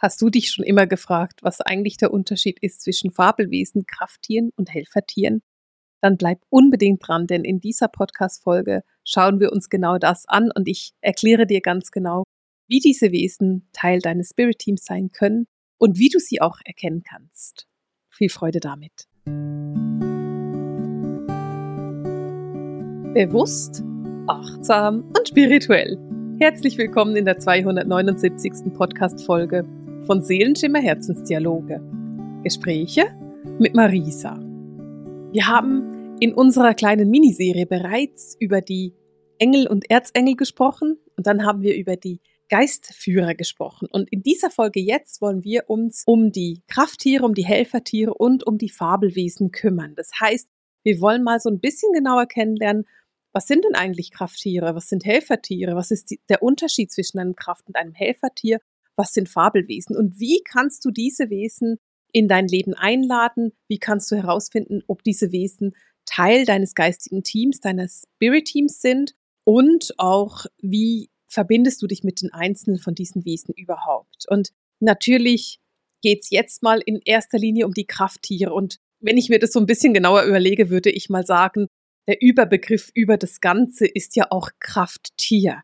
Hast du dich schon immer gefragt, was eigentlich der Unterschied ist zwischen Fabelwesen, Krafttieren und Helfertieren? Dann bleib unbedingt dran, denn in dieser Podcast-Folge schauen wir uns genau das an und ich erkläre dir ganz genau, wie diese Wesen Teil deines Spirit-Teams sein können und wie du sie auch erkennen kannst. Viel Freude damit. Bewusst, achtsam und spirituell. Herzlich willkommen in der 279. Podcast-Folge von Seelenschimmer Herzensdialoge. Gespräche mit Marisa. Wir haben in unserer kleinen Miniserie bereits über die Engel und Erzengel gesprochen und dann haben wir über die Geistführer gesprochen. Und in dieser Folge jetzt wollen wir uns um die Krafttiere, um die Helfertiere und um die Fabelwesen kümmern. Das heißt, wir wollen mal so ein bisschen genauer kennenlernen, was sind denn eigentlich Krafttiere? Was sind Helfertiere? Was ist die, der Unterschied zwischen einem Kraft- und einem Helfertier? Was sind Fabelwesen und wie kannst du diese Wesen in dein Leben einladen? Wie kannst du herausfinden, ob diese Wesen Teil deines geistigen Teams, deines Spirit-Teams sind und auch wie verbindest du dich mit den einzelnen von diesen Wesen überhaupt? Und natürlich geht's jetzt mal in erster Linie um die Krafttiere und wenn ich mir das so ein bisschen genauer überlege, würde ich mal sagen, der Überbegriff über das Ganze ist ja auch Krafttier.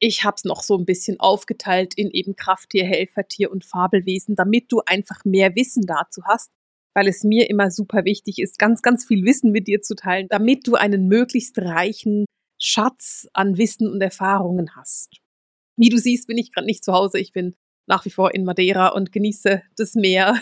Ich habe es noch so ein bisschen aufgeteilt in eben Krafttier, Helfertier und Fabelwesen, damit du einfach mehr Wissen dazu hast, weil es mir immer super wichtig ist, ganz, ganz viel Wissen mit dir zu teilen, damit du einen möglichst reichen Schatz an Wissen und Erfahrungen hast. Wie du siehst, bin ich gerade nicht zu Hause. Ich bin nach wie vor in Madeira und genieße das Meer.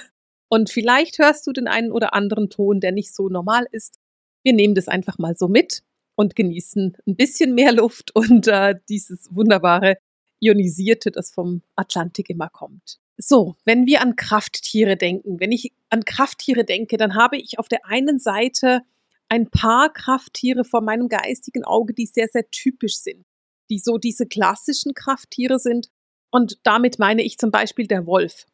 Und vielleicht hörst du den einen oder anderen Ton, der nicht so normal ist. Wir nehmen das einfach mal so mit und genießen ein bisschen mehr Luft und äh, dieses wunderbare Ionisierte, das vom Atlantik immer kommt. So, wenn wir an Krafttiere denken, wenn ich an Krafttiere denke, dann habe ich auf der einen Seite ein paar Krafttiere vor meinem geistigen Auge, die sehr, sehr typisch sind, die so diese klassischen Krafttiere sind. Und damit meine ich zum Beispiel der Wolf,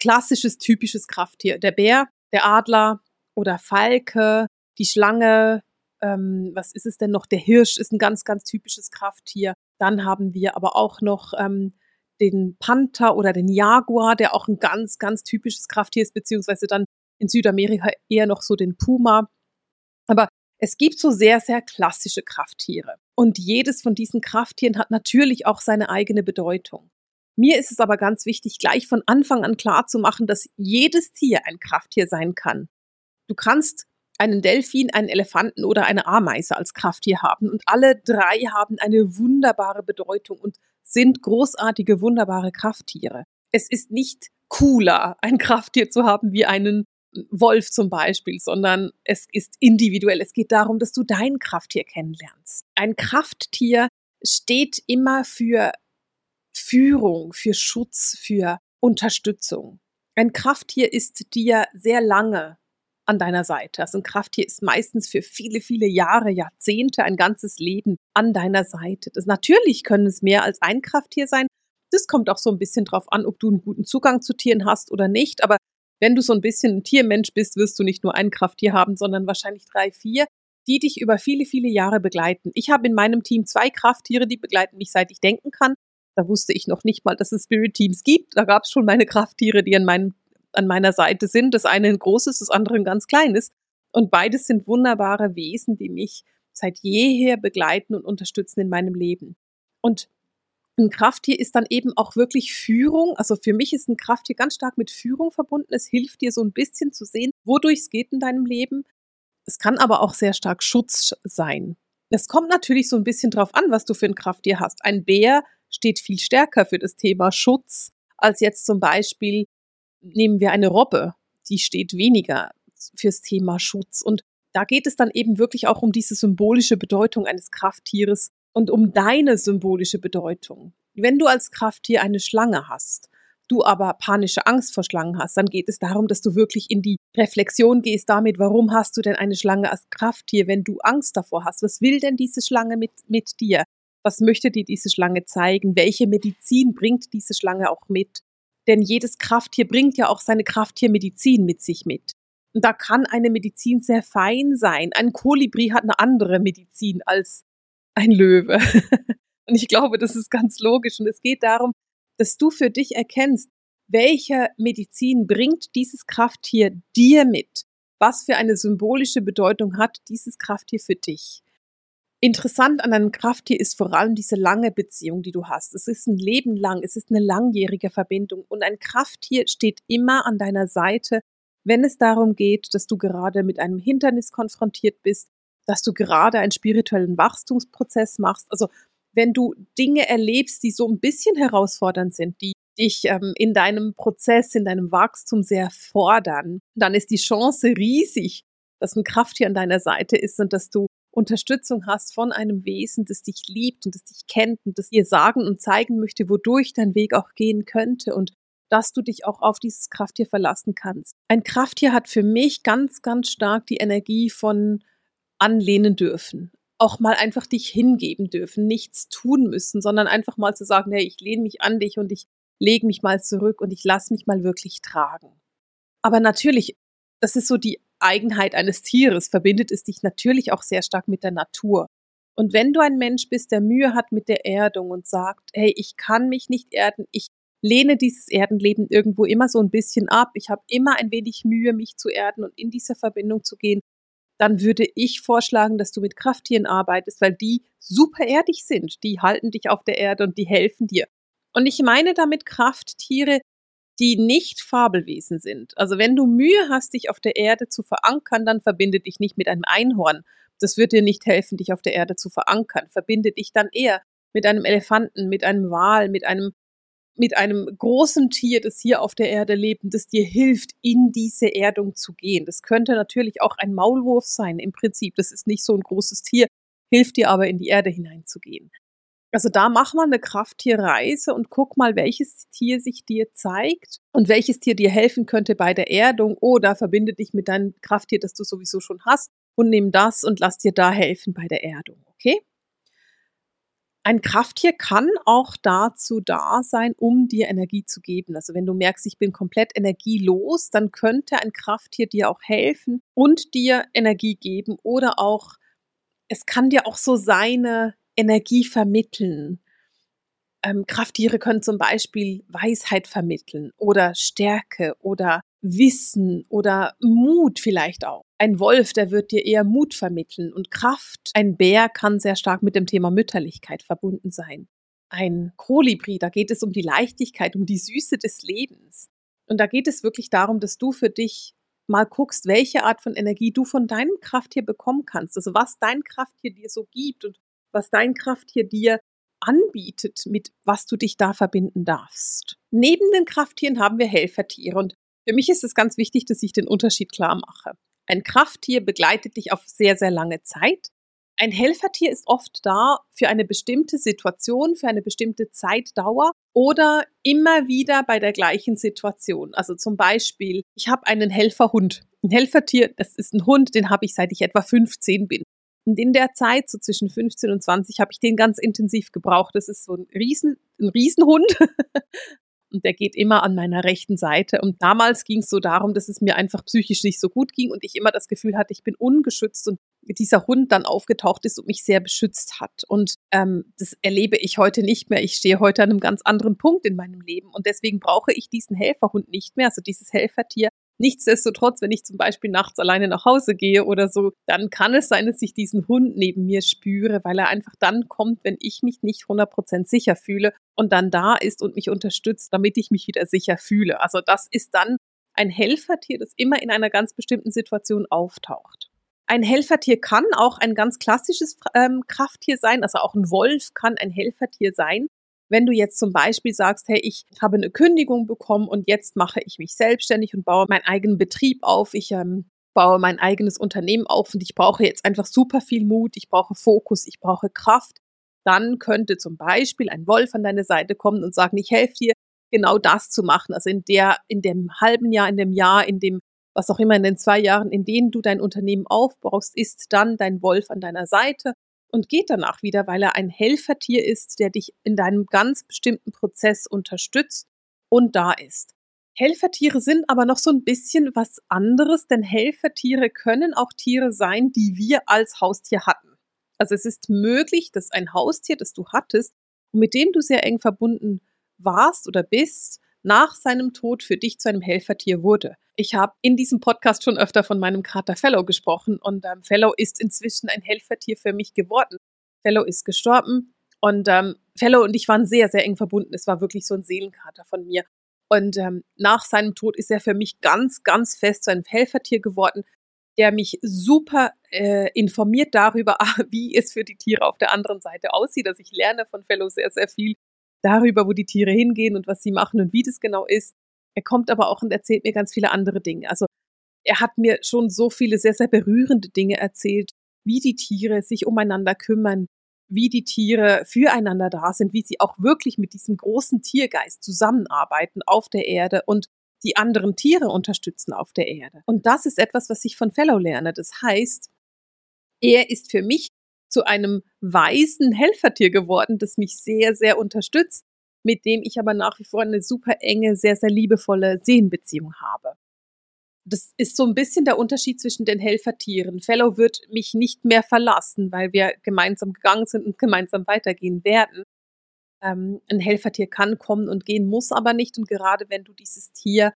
klassisches, typisches Krafttier. Der Bär, der Adler oder Falke, die Schlange, ähm, was ist es denn noch? Der Hirsch ist ein ganz, ganz typisches Krafttier. Dann haben wir aber auch noch ähm, den Panther oder den Jaguar, der auch ein ganz, ganz typisches Krafttier ist, beziehungsweise dann in Südamerika eher noch so den Puma. Aber es gibt so sehr, sehr klassische Krafttiere. Und jedes von diesen Krafttieren hat natürlich auch seine eigene Bedeutung. Mir ist es aber ganz wichtig, gleich von Anfang an klar zu machen, dass jedes Tier ein Krafttier sein kann. Du kannst einen Delfin, einen Elefanten oder eine Ameise als Krafttier haben. Und alle drei haben eine wunderbare Bedeutung und sind großartige, wunderbare Krafttiere. Es ist nicht cooler, ein Krafttier zu haben wie einen Wolf zum Beispiel, sondern es ist individuell. Es geht darum, dass du dein Krafttier kennenlernst. Ein Krafttier steht immer für Führung, für Schutz, für Unterstützung. Ein Krafttier ist dir sehr lange an deiner Seite. Also ein Krafttier ist meistens für viele, viele Jahre, Jahrzehnte, ein ganzes Leben an deiner Seite. Das, natürlich können es mehr als ein Krafttier sein. Das kommt auch so ein bisschen drauf an, ob du einen guten Zugang zu Tieren hast oder nicht. Aber wenn du so ein bisschen ein Tiermensch bist, wirst du nicht nur ein Krafttier haben, sondern wahrscheinlich drei, vier, die dich über viele, viele Jahre begleiten. Ich habe in meinem Team zwei Krafttiere, die begleiten mich, seit ich denken kann. Da wusste ich noch nicht mal, dass es Spirit Teams gibt. Da gab es schon meine Krafttiere, die an meinem an meiner Seite sind. Das eine ein großes, das andere ein ganz kleines. Und beides sind wunderbare Wesen, die mich seit jeher begleiten und unterstützen in meinem Leben. Und ein Krafttier ist dann eben auch wirklich Führung. Also für mich ist ein Krafttier ganz stark mit Führung verbunden. Es hilft dir so ein bisschen zu sehen, wodurch es geht in deinem Leben. Es kann aber auch sehr stark Schutz sein. Es kommt natürlich so ein bisschen drauf an, was du für ein Krafttier hast. Ein Bär steht viel stärker für das Thema Schutz als jetzt zum Beispiel nehmen wir eine Robbe, die steht weniger fürs Thema Schutz. Und da geht es dann eben wirklich auch um diese symbolische Bedeutung eines Krafttieres und um deine symbolische Bedeutung. Wenn du als Krafttier eine Schlange hast, du aber panische Angst vor Schlangen hast, dann geht es darum, dass du wirklich in die Reflexion gehst damit, warum hast du denn eine Schlange als Krafttier, wenn du Angst davor hast? Was will denn diese Schlange mit, mit dir? Was möchte dir diese Schlange zeigen? Welche Medizin bringt diese Schlange auch mit? Denn jedes Krafttier bringt ja auch seine Krafttiermedizin mit sich mit. Und da kann eine Medizin sehr fein sein. Ein Kolibri hat eine andere Medizin als ein Löwe. und ich glaube, das ist ganz logisch. Und es geht darum, dass du für dich erkennst, welche Medizin bringt dieses Krafttier dir mit? Was für eine symbolische Bedeutung hat dieses Krafttier für dich? Interessant an einem Krafttier ist vor allem diese lange Beziehung, die du hast. Es ist ein Leben lang, es ist eine langjährige Verbindung und ein Krafttier steht immer an deiner Seite, wenn es darum geht, dass du gerade mit einem Hindernis konfrontiert bist, dass du gerade einen spirituellen Wachstumsprozess machst. Also wenn du Dinge erlebst, die so ein bisschen herausfordernd sind, die dich ähm, in deinem Prozess, in deinem Wachstum sehr fordern, dann ist die Chance riesig, dass ein Krafttier an deiner Seite ist und dass du Unterstützung hast von einem Wesen, das dich liebt und das dich kennt und das dir sagen und zeigen möchte, wodurch dein Weg auch gehen könnte und dass du dich auch auf dieses Krafttier verlassen kannst. Ein Krafttier hat für mich ganz, ganz stark die Energie von anlehnen dürfen. Auch mal einfach dich hingeben dürfen, nichts tun müssen, sondern einfach mal zu sagen, hey, ich lehne mich an dich und ich lege mich mal zurück und ich lasse mich mal wirklich tragen. Aber natürlich, das ist so die Eigenheit eines Tieres, verbindet es dich natürlich auch sehr stark mit der Natur. Und wenn du ein Mensch bist, der Mühe hat mit der Erdung und sagt, hey, ich kann mich nicht erden, ich lehne dieses Erdenleben irgendwo immer so ein bisschen ab, ich habe immer ein wenig Mühe, mich zu erden und in dieser Verbindung zu gehen, dann würde ich vorschlagen, dass du mit Krafttieren arbeitest, weil die super erdig sind. Die halten dich auf der Erde und die helfen dir. Und ich meine damit Krafttiere, die nicht Fabelwesen sind. Also wenn du Mühe hast, dich auf der Erde zu verankern, dann verbinde dich nicht mit einem Einhorn. Das wird dir nicht helfen, dich auf der Erde zu verankern. Verbinde dich dann eher mit einem Elefanten, mit einem Wal, mit einem mit einem großen Tier, das hier auf der Erde lebt und das dir hilft, in diese Erdung zu gehen. Das könnte natürlich auch ein Maulwurf sein, im Prinzip. Das ist nicht so ein großes Tier, hilft dir aber in die Erde hineinzugehen. Also da mach mal eine Krafttierreise und guck mal, welches Tier sich dir zeigt und welches Tier dir helfen könnte bei der Erdung oder verbinde dich mit deinem Krafttier, das du sowieso schon hast und nimm das und lass dir da helfen bei der Erdung, okay? Ein Krafttier kann auch dazu da sein, um dir Energie zu geben. Also wenn du merkst, ich bin komplett energielos, dann könnte ein Krafttier dir auch helfen und dir Energie geben oder auch es kann dir auch so seine Energie vermitteln. Ähm, Krafttiere können zum Beispiel Weisheit vermitteln oder Stärke oder Wissen oder Mut vielleicht auch. Ein Wolf, der wird dir eher Mut vermitteln und Kraft. Ein Bär kann sehr stark mit dem Thema Mütterlichkeit verbunden sein. Ein Kolibri, da geht es um die Leichtigkeit, um die Süße des Lebens. Und da geht es wirklich darum, dass du für dich mal guckst, welche Art von Energie du von deinem Krafttier bekommen kannst. Also was dein Krafttier dir so gibt und was dein Krafttier dir anbietet, mit was du dich da verbinden darfst. Neben den Krafttieren haben wir Helfertiere und für mich ist es ganz wichtig, dass ich den Unterschied klar mache. Ein Krafttier begleitet dich auf sehr, sehr lange Zeit. Ein Helfertier ist oft da für eine bestimmte Situation, für eine bestimmte Zeitdauer oder immer wieder bei der gleichen Situation. Also zum Beispiel, ich habe einen Helferhund. Ein Helfertier, das ist ein Hund, den habe ich seit ich etwa 15 bin. Und in der Zeit, so zwischen 15 und 20, habe ich den ganz intensiv gebraucht. Das ist so ein Riesen, ein Riesenhund. und der geht immer an meiner rechten Seite. Und damals ging es so darum, dass es mir einfach psychisch nicht so gut ging und ich immer das Gefühl hatte, ich bin ungeschützt und dieser Hund dann aufgetaucht ist und mich sehr beschützt hat. Und ähm, das erlebe ich heute nicht mehr. Ich stehe heute an einem ganz anderen Punkt in meinem Leben und deswegen brauche ich diesen Helferhund nicht mehr, also dieses Helfertier, Nichtsdestotrotz, wenn ich zum Beispiel nachts alleine nach Hause gehe oder so, dann kann es sein, dass ich diesen Hund neben mir spüre, weil er einfach dann kommt, wenn ich mich nicht 100% sicher fühle und dann da ist und mich unterstützt, damit ich mich wieder sicher fühle. Also das ist dann ein Helfertier, das immer in einer ganz bestimmten Situation auftaucht. Ein Helfertier kann auch ein ganz klassisches ähm, Krafttier sein, also auch ein Wolf kann ein Helfertier sein. Wenn du jetzt zum Beispiel sagst, hey, ich habe eine Kündigung bekommen und jetzt mache ich mich selbstständig und baue meinen eigenen Betrieb auf, ich ähm, baue mein eigenes Unternehmen auf und ich brauche jetzt einfach super viel Mut, ich brauche Fokus, ich brauche Kraft, dann könnte zum Beispiel ein Wolf an deine Seite kommen und sagen, ich helfe dir, genau das zu machen. Also in der, in dem halben Jahr, in dem Jahr, in dem, was auch immer, in den zwei Jahren, in denen du dein Unternehmen aufbaust, ist dann dein Wolf an deiner Seite und geht danach wieder, weil er ein Helfertier ist, der dich in deinem ganz bestimmten Prozess unterstützt und da ist. Helfertiere sind aber noch so ein bisschen was anderes, denn Helfertiere können auch Tiere sein, die wir als Haustier hatten. Also es ist möglich, dass ein Haustier, das du hattest und mit dem du sehr eng verbunden warst oder bist, nach seinem Tod für dich zu einem Helfertier wurde. Ich habe in diesem Podcast schon öfter von meinem Kater Fellow gesprochen und ähm, Fellow ist inzwischen ein Helfertier für mich geworden. Fellow ist gestorben und ähm, Fellow und ich waren sehr, sehr eng verbunden. Es war wirklich so ein Seelenkater von mir. Und ähm, nach seinem Tod ist er für mich ganz, ganz fest zu einem Helfertier geworden, der mich super äh, informiert darüber, wie es für die Tiere auf der anderen Seite aussieht. Also ich lerne von Fellow sehr, sehr viel darüber, wo die Tiere hingehen und was sie machen und wie das genau ist. Er kommt aber auch und erzählt mir ganz viele andere Dinge. Also er hat mir schon so viele sehr, sehr berührende Dinge erzählt, wie die Tiere sich umeinander kümmern, wie die Tiere füreinander da sind, wie sie auch wirklich mit diesem großen Tiergeist zusammenarbeiten auf der Erde und die anderen Tiere unterstützen auf der Erde. Und das ist etwas, was ich von Fellow lerne. Das heißt, er ist für mich zu einem weisen Helfertier geworden, das mich sehr, sehr unterstützt, mit dem ich aber nach wie vor eine super enge, sehr, sehr liebevolle Seelenbeziehung habe. Das ist so ein bisschen der Unterschied zwischen den Helfertieren. Fellow wird mich nicht mehr verlassen, weil wir gemeinsam gegangen sind und gemeinsam weitergehen werden. Ähm, ein Helfertier kann kommen und gehen, muss aber nicht. Und gerade wenn du dieses Tier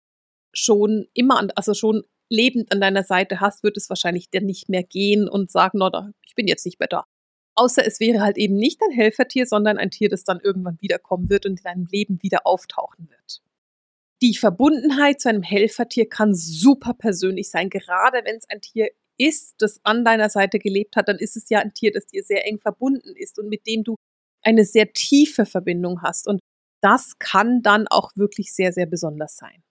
schon immer, also schon lebend an deiner Seite hast, wird es wahrscheinlich dann nicht mehr gehen und sagen, no, ich bin jetzt nicht mehr da. Außer es wäre halt eben nicht ein Helfertier, sondern ein Tier, das dann irgendwann wiederkommen wird und in deinem Leben wieder auftauchen wird. Die Verbundenheit zu einem Helfertier kann super persönlich sein, gerade wenn es ein Tier ist, das an deiner Seite gelebt hat, dann ist es ja ein Tier, das dir sehr eng verbunden ist und mit dem du eine sehr tiefe Verbindung hast. Und das kann dann auch wirklich sehr, sehr besonders sein.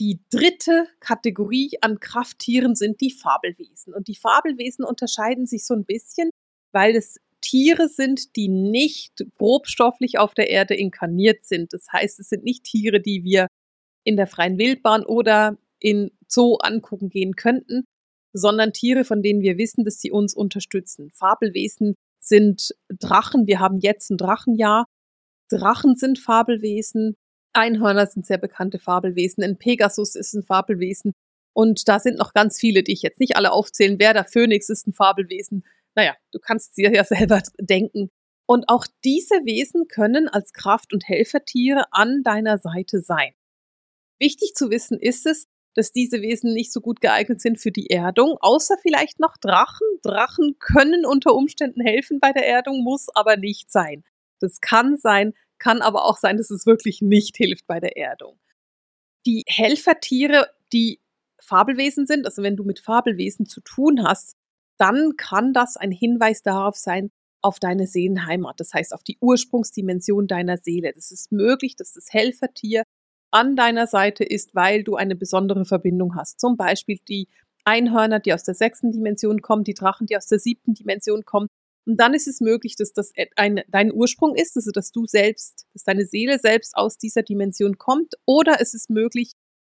Die dritte Kategorie an Krafttieren sind die Fabelwesen. Und die Fabelwesen unterscheiden sich so ein bisschen, weil es Tiere sind, die nicht grobstofflich auf der Erde inkarniert sind. Das heißt, es sind nicht Tiere, die wir in der freien Wildbahn oder in Zoo angucken gehen könnten, sondern Tiere, von denen wir wissen, dass sie uns unterstützen. Fabelwesen sind Drachen. Wir haben jetzt ein Drachenjahr. Drachen sind Fabelwesen. Einhörner sind sehr bekannte Fabelwesen. Ein Pegasus ist ein Fabelwesen. Und da sind noch ganz viele, die ich jetzt nicht alle aufzählen werde. Phönix ist ein Fabelwesen. Naja, du kannst dir ja selber denken. Und auch diese Wesen können als Kraft- und Helfertiere an deiner Seite sein. Wichtig zu wissen ist es, dass diese Wesen nicht so gut geeignet sind für die Erdung, außer vielleicht noch Drachen. Drachen können unter Umständen helfen bei der Erdung, muss aber nicht sein. Das kann sein, kann aber auch sein, dass es wirklich nicht hilft bei der Erdung. Die Helfertiere, die Fabelwesen sind, also wenn du mit Fabelwesen zu tun hast, dann kann das ein Hinweis darauf sein, auf deine Seelenheimat, das heißt auf die Ursprungsdimension deiner Seele. Das ist möglich, dass das Helfertier an deiner Seite ist, weil du eine besondere Verbindung hast. Zum Beispiel die Einhörner, die aus der sechsten Dimension kommen, die Drachen, die aus der siebten Dimension kommen. Und dann ist es möglich, dass das ein, dein Ursprung ist, also dass du selbst, dass deine Seele selbst aus dieser Dimension kommt. Oder es ist möglich,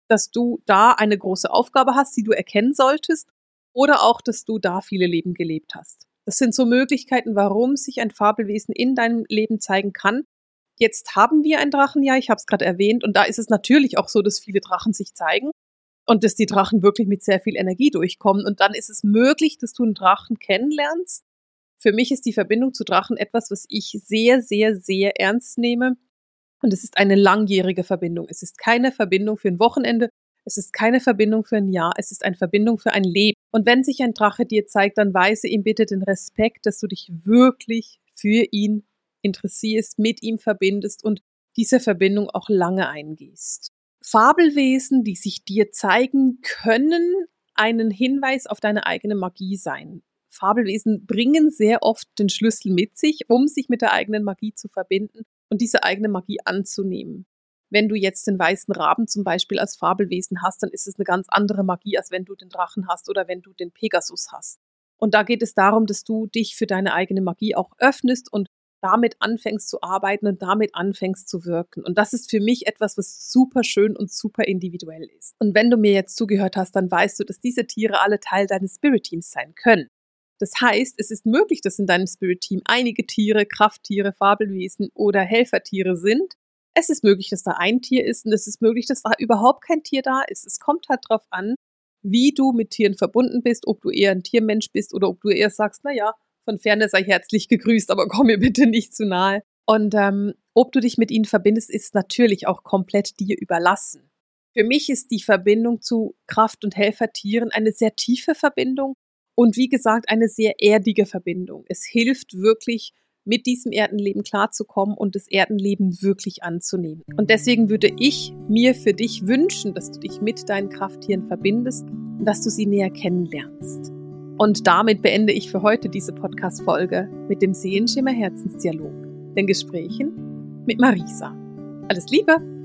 dass du da eine große Aufgabe hast, die du erkennen solltest. Oder auch, dass du da viele Leben gelebt hast. Das sind so Möglichkeiten, warum sich ein Fabelwesen in deinem Leben zeigen kann. Jetzt haben wir ein Drachenjahr, ich habe es gerade erwähnt, und da ist es natürlich auch so, dass viele Drachen sich zeigen und dass die Drachen wirklich mit sehr viel Energie durchkommen. Und dann ist es möglich, dass du einen Drachen kennenlernst. Für mich ist die Verbindung zu Drachen etwas, was ich sehr, sehr, sehr ernst nehme. Und es ist eine langjährige Verbindung. Es ist keine Verbindung für ein Wochenende. Es ist keine Verbindung für ein Jahr. Es ist eine Verbindung für ein Leben. Und wenn sich ein Drache dir zeigt, dann weise ihm bitte den Respekt, dass du dich wirklich für ihn interessierst, mit ihm verbindest und diese Verbindung auch lange eingehst. Fabelwesen, die sich dir zeigen, können einen Hinweis auf deine eigene Magie sein. Fabelwesen bringen sehr oft den Schlüssel mit sich, um sich mit der eigenen Magie zu verbinden und diese eigene Magie anzunehmen. Wenn du jetzt den weißen Raben zum Beispiel als Fabelwesen hast, dann ist es eine ganz andere Magie, als wenn du den Drachen hast oder wenn du den Pegasus hast. Und da geht es darum, dass du dich für deine eigene Magie auch öffnest und damit anfängst zu arbeiten und damit anfängst zu wirken. Und das ist für mich etwas, was super schön und super individuell ist. Und wenn du mir jetzt zugehört hast, dann weißt du, dass diese Tiere alle Teil deines Spirit Teams sein können. Das heißt, es ist möglich, dass in deinem Spirit Team einige Tiere, Krafttiere, Fabelwesen oder Helfertiere sind. Es ist möglich, dass da ein Tier ist und es ist möglich, dass da überhaupt kein Tier da ist. Es kommt halt drauf an, wie du mit Tieren verbunden bist, ob du eher ein Tiermensch bist oder ob du eher sagst, na ja, von ferne sei herzlich gegrüßt, aber komm mir bitte nicht zu nahe. Und ähm, ob du dich mit ihnen verbindest, ist natürlich auch komplett dir überlassen. Für mich ist die Verbindung zu Kraft- und Helfertieren eine sehr tiefe Verbindung und wie gesagt eine sehr erdige Verbindung. Es hilft wirklich, mit diesem Erdenleben klarzukommen und das Erdenleben wirklich anzunehmen. Und deswegen würde ich mir für dich wünschen, dass du dich mit deinen Krafttieren verbindest und dass du sie näher kennenlernst. Und damit beende ich für heute diese Podcast-Folge mit dem Seelenschimmer Herzensdialog, den Gesprächen mit Marisa. Alles Liebe!